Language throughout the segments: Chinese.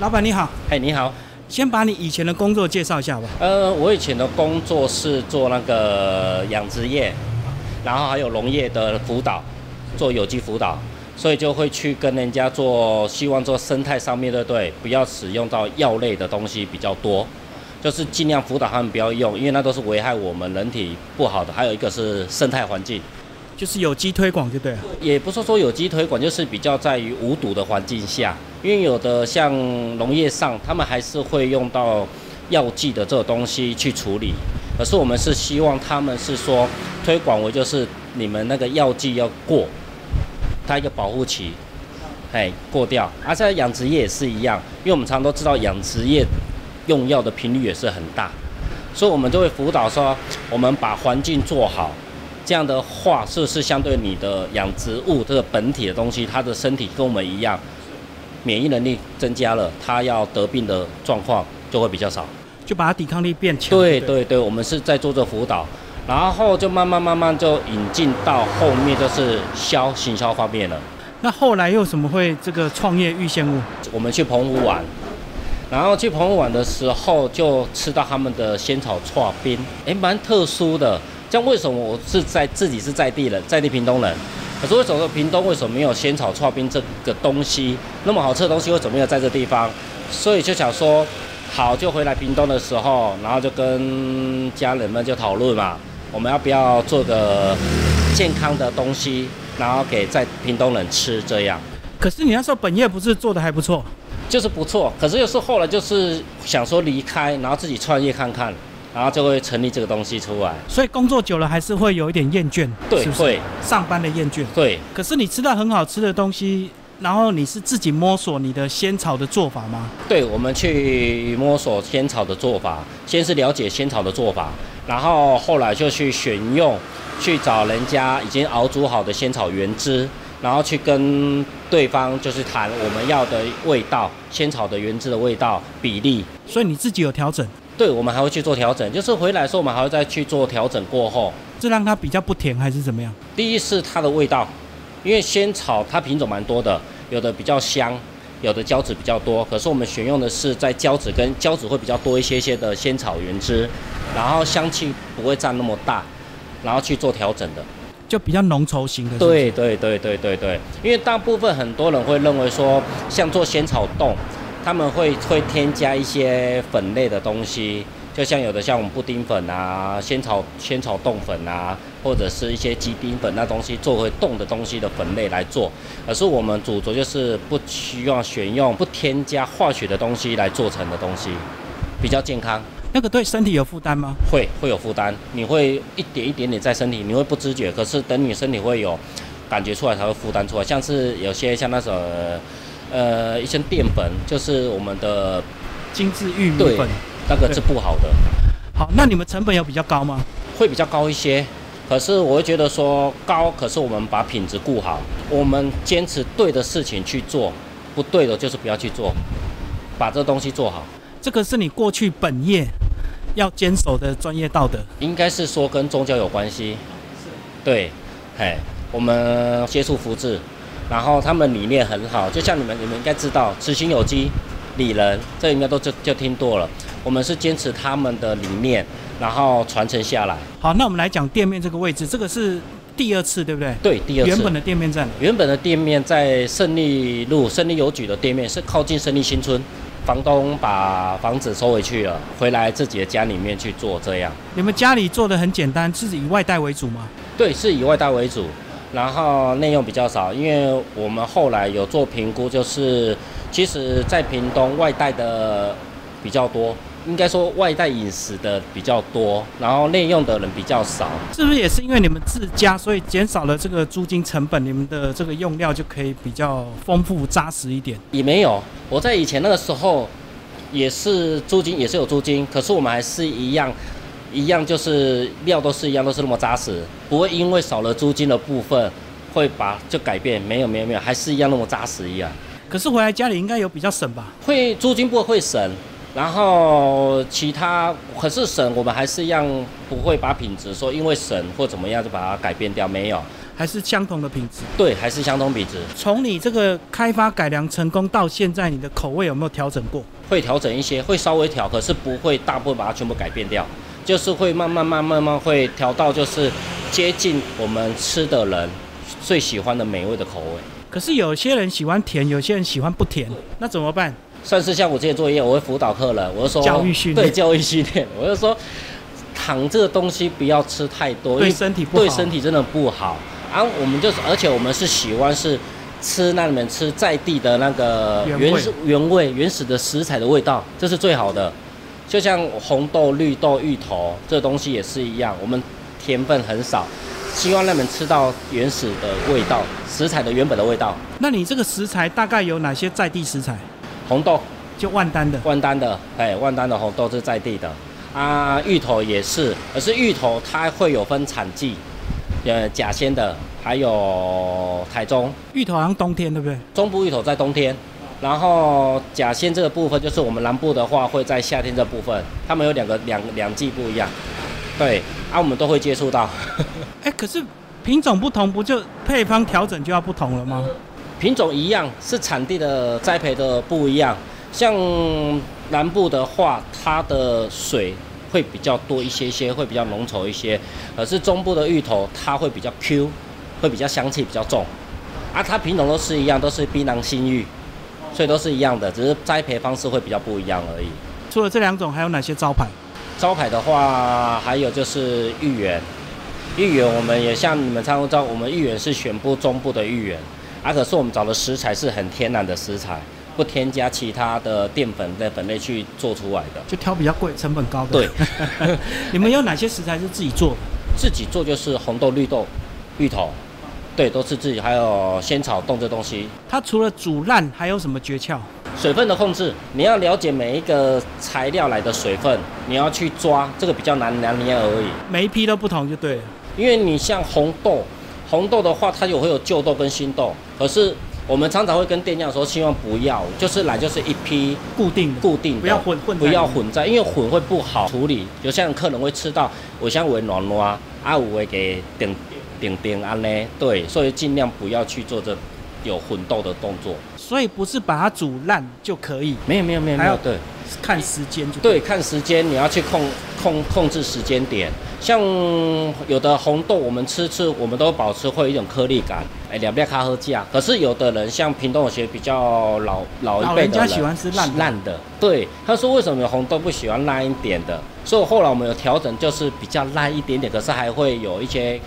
老板你好，哎，你好，先把你以前的工作介绍一下吧。呃，我以前的工作是做那个养殖业，然后还有农业的辅导，做有机辅导，所以就会去跟人家做，希望做生态上面的对？不要使用到药类的东西比较多，就是尽量辅导他们不要用，因为那都是危害我们人体不好的。还有一个是生态环境，就是有机推广就对了。也不是说有机推广，就是比较在于无毒的环境下。因为有的像农业上，他们还是会用到药剂的这个东西去处理，可是我们是希望他们是说推广为就是你们那个药剂要过，它一个保护期，哎过掉。而在养殖业也是一样，因为我们常都知道养殖业用药的频率也是很大，所以我们就会辅导说，我们把环境做好，这样的话是不是相对你的养殖物这个本体的东西，它的身体跟我们一样？免疫能力增加了，他要得病的状况就会比较少，就把他抵抗力变强。对对对，我们是在做这辅导，然后就慢慢慢慢就引进到后面就是销行销方面了。那后来又怎么会这个创业玉仙屋？我们去澎湖玩，然后去澎湖玩的时候就吃到他们的仙草串冰，哎，蛮特殊的。像为什么我是在自己是在地人，在地屏东人？可是为什么屏东为什么没有仙草串冰这个东西那么好吃的东西？为什么没有在这地方？所以就想说，好就回来屏东的时候，然后就跟家人们就讨论嘛，我们要不要做个健康的东西，然后给在屏东人吃这样。可是你那时候本业不是做的还不错，就是不错。可是又是后来就是想说离开，然后自己创业看看。然后就会成立这个东西出来，所以工作久了还是会有一点厌倦，对，会上班的厌倦，对。可是你吃到很好吃的东西，然后你是自己摸索你的仙草的做法吗？对，我们去摸索仙草的做法，先是了解仙草的做法，然后后来就去选用，去找人家已经熬煮好的仙草原汁，然后去跟对方就是谈我们要的味道，仙草的原汁的味道比例。所以你自己有调整。对，我们还会去做调整，就是回来的时候，我们还会再去做调整。过后，是让它比较不甜，还是怎么样？第一是它的味道，因为仙草它品种蛮多的，有的比较香，有的胶质比较多。可是我们选用的是在胶质跟胶质会比较多一些些的仙草原汁，然后香气不会占那么大，然后去做调整的，就比较浓稠型的。对对对对对对，因为大部分很多人会认为说，像做仙草冻。他们会会添加一些粉类的东西，就像有的像我们布丁粉啊、仙草仙草冻粉啊，或者是一些鸡丁粉那东西做为冻的东西的粉类来做。可是我们主轴就是不需要选用不添加化学的东西来做成的东西，比较健康。那个对身体有负担吗？会会有负担，你会一点一点点在身体，你会不知觉。可是等你身体会有感觉出来，才会负担出来。像是有些像那种。呃，一些淀粉就是我们的精致玉米粉，那个是不好的。好，那你们成本有比较高吗？会比较高一些，可是我会觉得说高，可是我们把品质顾好，我们坚持对的事情去做，不对的就是不要去做，把这东西做好。这个是你过去本业要坚守的专业道德。应该是说跟宗教有关系。是。对，嘿，我们接触福字。然后他们理念很好，就像你们，你们应该知道，慈心有机、理人，这应该都就就听多了。我们是坚持他们的理念，然后传承下来。好，那我们来讲店面这个位置，这个是第二次，对不对？对，第二次。原本的店面在哪？原本的店面在胜利路，胜利邮局的店面是靠近胜利新村。房东把房子收回去了，回来自己的家里面去做这样。你们家里做的很简单，是以外带为主吗？对，是以外带为主。然后内用比较少，因为我们后来有做评估，就是其实，在屏东外带的比较多，应该说外带饮食的比较多，然后内用的人比较少。是不是也是因为你们自家，所以减少了这个租金成本，你们的这个用料就可以比较丰富扎实一点？也没有，我在以前那个时候也是租金也是有租金，可是我们还是一样。一样就是料都是一样，都是那么扎实，不会因为少了租金的部分，会把就改变。没有没有没有，还是一样那么扎实一样。可是回来家里应该有比较省吧？会租金不会省，然后其他可是省，我们还是一样不会把品质说因为省或怎么样就把它改变掉，没有。还是相同的品质？对，还是相同品质。从你这个开发改良成功到现在，你的口味有没有调整过？会调整一些，会稍微调，可是不会大部分把它全部改变掉，就是会慢慢慢慢慢会调到就是接近我们吃的人最喜欢的美味的口味。可是有些人喜欢甜，有些人喜欢不甜，那怎么办？算是像我之前作业，我会辅导客人，我就说教育训练对教育训练，我就说糖这个东西不要吃太多，因对身体不好。对身体真的不好。啊，我们就是，而且我们是喜欢是吃那里面吃在地的那个原原味原始的食材的味道，这是最好的。就像红豆、绿豆、芋头这东西也是一样，我们甜分很少，希望让你们吃到原始的味道，食材的原本的味道。那你这个食材大概有哪些在地食材？红豆，就万丹的，万丹的，哎，万丹的红豆是在地的啊，芋头也是，可是芋头它会有分产季，呃，甲仙的，还有台中芋头好像冬天对不对？中部芋头在冬天，然后甲仙这个部分就是我们南部的话会在夏天这部分，他们有两个两两季不一样，对，啊，我们都会接触到，哎，可是品种不同，不就配方调整就要不同了吗？品种一样，是产地的栽培的不一样。像南部的话，它的水会比较多一些些，会比较浓稠一些。可是中部的芋头，它会比较 Q，会比较香气比较重。啊，它品种都是一样，都是槟榔新芋，所以都是一样的，只是栽培方式会比较不一样而已。除了这两种，还有哪些招牌？招牌的话，还有就是芋圆。芋圆我们也像你们参照，我们芋圆是选部中部的芋圆，啊，可是我们找的食材是很天然的食材，不添加其他的淀粉的粉类去做出来的。就挑比较贵、成本高的。对，你们有哪些食材是自己做的？自己做就是红豆、绿豆、芋头，对，都是自己，还有仙草冻这东西。它除了煮烂，还有什么诀窍？水分的控制，你要了解每一个材料来的水分，你要去抓，这个比较难拿捏而已。每一批都不同就对了。因为你像红豆，红豆的话，它有会有旧豆跟新豆，可是我们常常会跟店家说，希望不要，就是来就是一批固定，固定的，不要混混不要混在，因为混会不好处理。有些人客人会吃到，有些会软软，啊有会给顶顶顶安呢，对，所以尽量不要去做这有混豆的动作。所以不是把它煮烂就可以，没有没有没有没，有对。看时间就对，看时间，你要去控控控制时间点。像有的红豆，我们吃吃，我们都保持会有一种颗粒感，哎，两边咖喝酱。可是有的人像平东有些比较老老一辈的老人家喜欢吃烂的烂的，对，他说为什么有红豆不喜欢烂一点的？所以后来我们有调整，就是比较烂一点点，可是还会有一些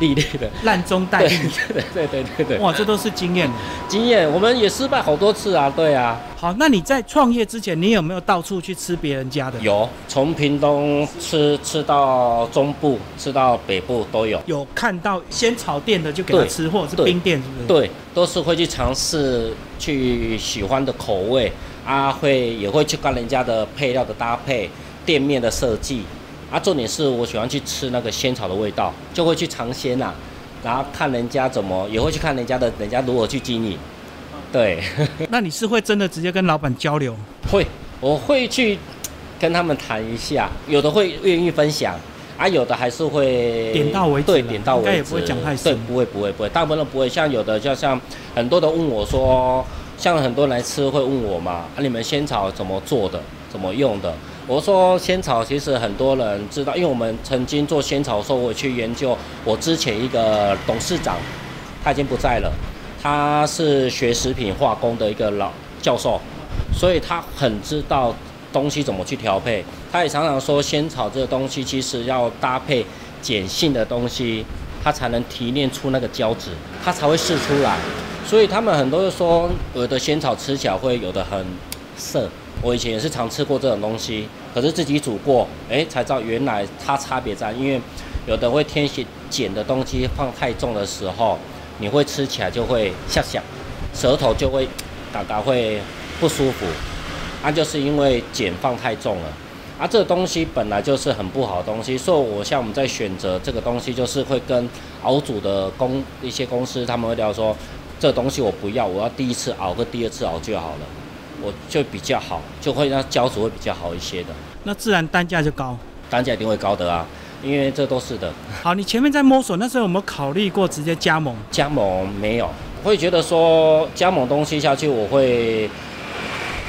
粒粒的。烂中带对绿。对对对对对，哇，这都是经验。经验我们也失败好多次啊，对啊。好，那你在创业之前，你有没有到处去吃别人家的？有，从屏东吃吃到中部，吃到北部都有。有看到先炒店的就给他吃，或者是冰店，是不是？。对，都是会去尝试去喜欢的口味啊，会也会去看人家的配料的搭配、店面的设计啊。重点是我喜欢去吃那个仙草的味道，就会去尝鲜啊，然后看人家怎么，也会去看人家的人家如何去经营。对，那你是会真的直接跟老板交流？会，我会去跟他们谈一下，有的会愿意分享，啊，有的还是会点到为止对，点到为止，应该也不会讲太深对，不会，不会，不会，大部分都不会。像有的，就像很多的问我说，像很多人来吃会问我嘛，啊，你们仙草怎么做的，怎么用的？我说仙草其实很多人知道，因为我们曾经做仙草的时候，我去研究，我之前一个董事长，他已经不在了，他是学食品化工的一个老教授，所以他很知道东西怎么去调配。他也常常说，仙草这个东西其实要搭配碱性的东西，它才能提炼出那个胶质，它才会释出来。所以他们很多人说，有的仙草吃起来会有的很涩。我以前也是常吃过这种东西，可是自己煮过，哎，才知道原来它差别在，因为有的会添些碱的东西放太重的时候，你会吃起来就会下响，舌头就会嘎嘎会不舒服，那、就是因为碱放太重了。啊，这个东西本来就是很不好的东西，所以我像我们在选择这个东西，就是会跟熬煮的公一些公司他们会聊说，这东西我不要，我要第一次熬和第二次熬就好了，我就比较好，就会让胶质会比较好一些的。那自然单价就高。单价一定会高的啊。因为这都是的。好，你前面在摸索那时候有没有考虑过直接加盟？加盟没有，会觉得说加盟东西下去，我会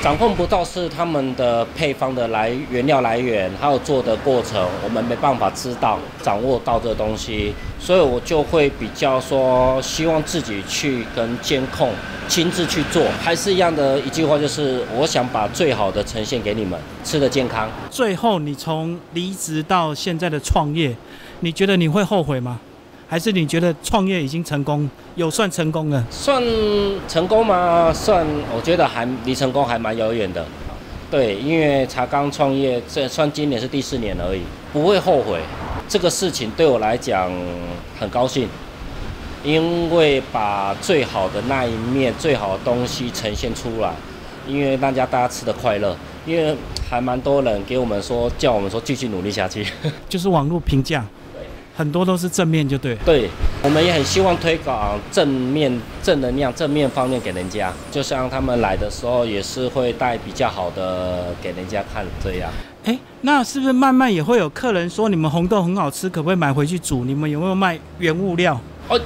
掌控不到是他们的配方的来原料来源，还有做的过程，我们没办法知道掌握到这东西，所以我就会比较说希望自己去跟监控，亲自去做，还是一样的一句话，就是我想把最好的呈现给你们，吃的健康。最后，你从离职到现在的创业，你觉得你会后悔吗？还是你觉得创业已经成功，有算成功了？算成功吗？算，我觉得还离成功还蛮遥远的。对，因为才刚创业，这算今年是第四年而已，不会后悔。这个事情对我来讲很高兴，因为把最好的那一面、最好的东西呈现出来，因为大家大家吃的快乐，因为还蛮多人给我们说，叫我们说继续努力下去，就是网络评价。很多都是正面，就对。对，我们也很希望推广正面、正能量、正面方面给人家。就像他们来的时候，也是会带比较好的给人家看，这样。哎，那是不是慢慢也会有客人说你们红豆很好吃，可不可以买回去煮？你们有没有卖原物料？哦，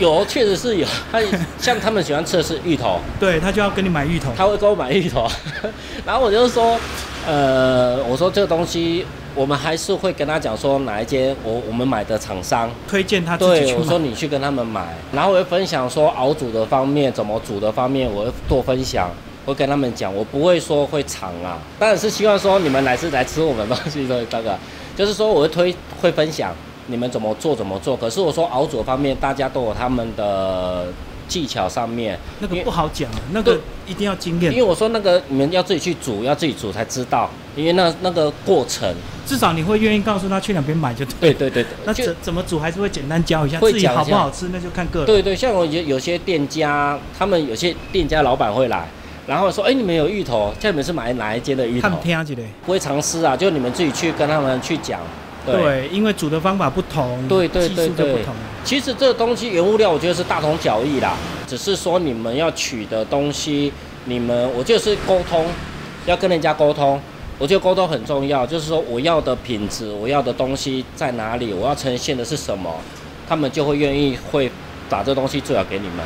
有，确实是有。他像他们喜欢吃的是芋头，对他就要跟你买芋头。他会给我买芋头，然后我就说，呃，我说这个东西。我们还是会跟他讲说哪一间我我们买的厂商推荐他，对，我说你去跟他们买，然后我会分享说熬煮的方面，怎么煮的方面，我会多分享，会跟他们讲，我不会说会藏啊，当然是希望说你们来是来吃我们东西的那个，就是说我会推会分享你们怎么做怎么做，可是我说熬煮方面大家都有他们的。技巧上面那个不好讲，那个一定要经验。因为我说那个你们要自己去煮，要自己煮才知道。因为那那个过程，至少你会愿意告诉他去哪边买就对。对对对。那怎怎么煮还是会简单教一下，自己好不好吃那就看个人。对对，像我有有些店家，他们有些店家老板会来，然后说：“哎，你们有芋头，叫你们是买哪一间的芋头？”他们听起来不会尝试啊，就你们自己去跟他们去讲。对，因为煮的方法不同，对对对对，不同。其实这个东西原物料，我觉得是大同小异啦，只是说你们要取的东西，你们我就是沟通，要跟人家沟通，我觉得沟通很重要，就是说我要的品质，我要的东西在哪里，我要呈现的是什么，他们就会愿意会把这东西最好给你们。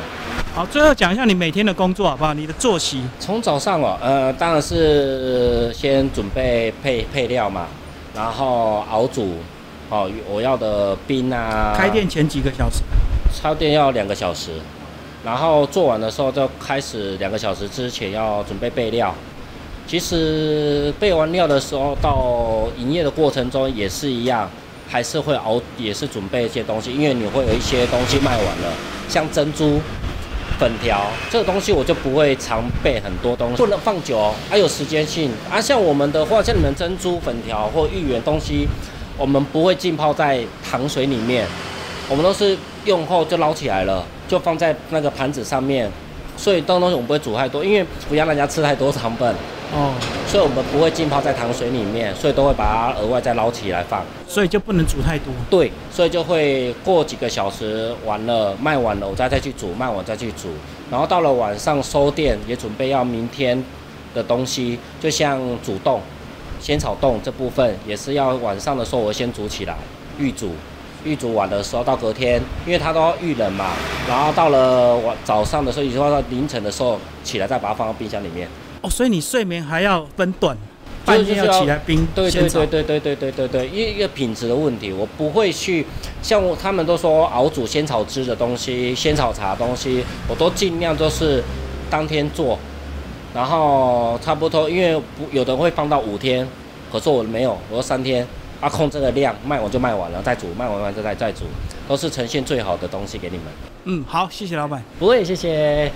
好，最后讲一下你每天的工作好不好？你的作息？从早上哦，呃，当然是先准备配配料嘛。然后熬煮，哦，我要的冰啊。开店前几个小时。开店要两个小时，然后做完的时候就开始两个小时之前要准备备料。其实备完料的时候，到营业的过程中也是一样，还是会熬，也是准备一些东西，因为你会有一些东西卖完了，像珍珠。粉条这个东西我就不会常备很多东西，不能放久，哦还有时间性。啊，像我们的话，像你们珍珠粉条或芋圆东西，我们不会浸泡在糖水里面，我们都是用后就捞起来了，就放在那个盘子上面。所以这种东西我们不会煮太多，因为不要让人家吃太多糖分。哦，所以我们不会浸泡在糖水里面，所以都会把它额外再捞起来放。所以就不能煮太多。对，所以就会过几个小时完了卖完了，我再再去煮，卖完再去煮。然后到了晚上收店，也准备要明天的东西，就像煮冻、仙草冻这部分，也是要晚上的时候我先煮起来预煮。预煮完的时候到隔天，因为它都要预冷嘛，然后到了晚早上的时候，也就到凌晨的时候起来再把它放到冰箱里面。哦，所以你睡眠还要分段，半夜要起来冰。对对对对对对对对对，一个品质的问题，我不会去像他们都说熬煮仙草汁的东西、仙草茶东西，我都尽量都是当天做，然后差不多，因为不有的会放到五天，可是我没有，我说三天。啊，控这个量，卖完就卖完了，再煮，卖完完再再再煮，都是呈现最好的东西给你们。嗯，好，谢谢老板。不会，谢谢。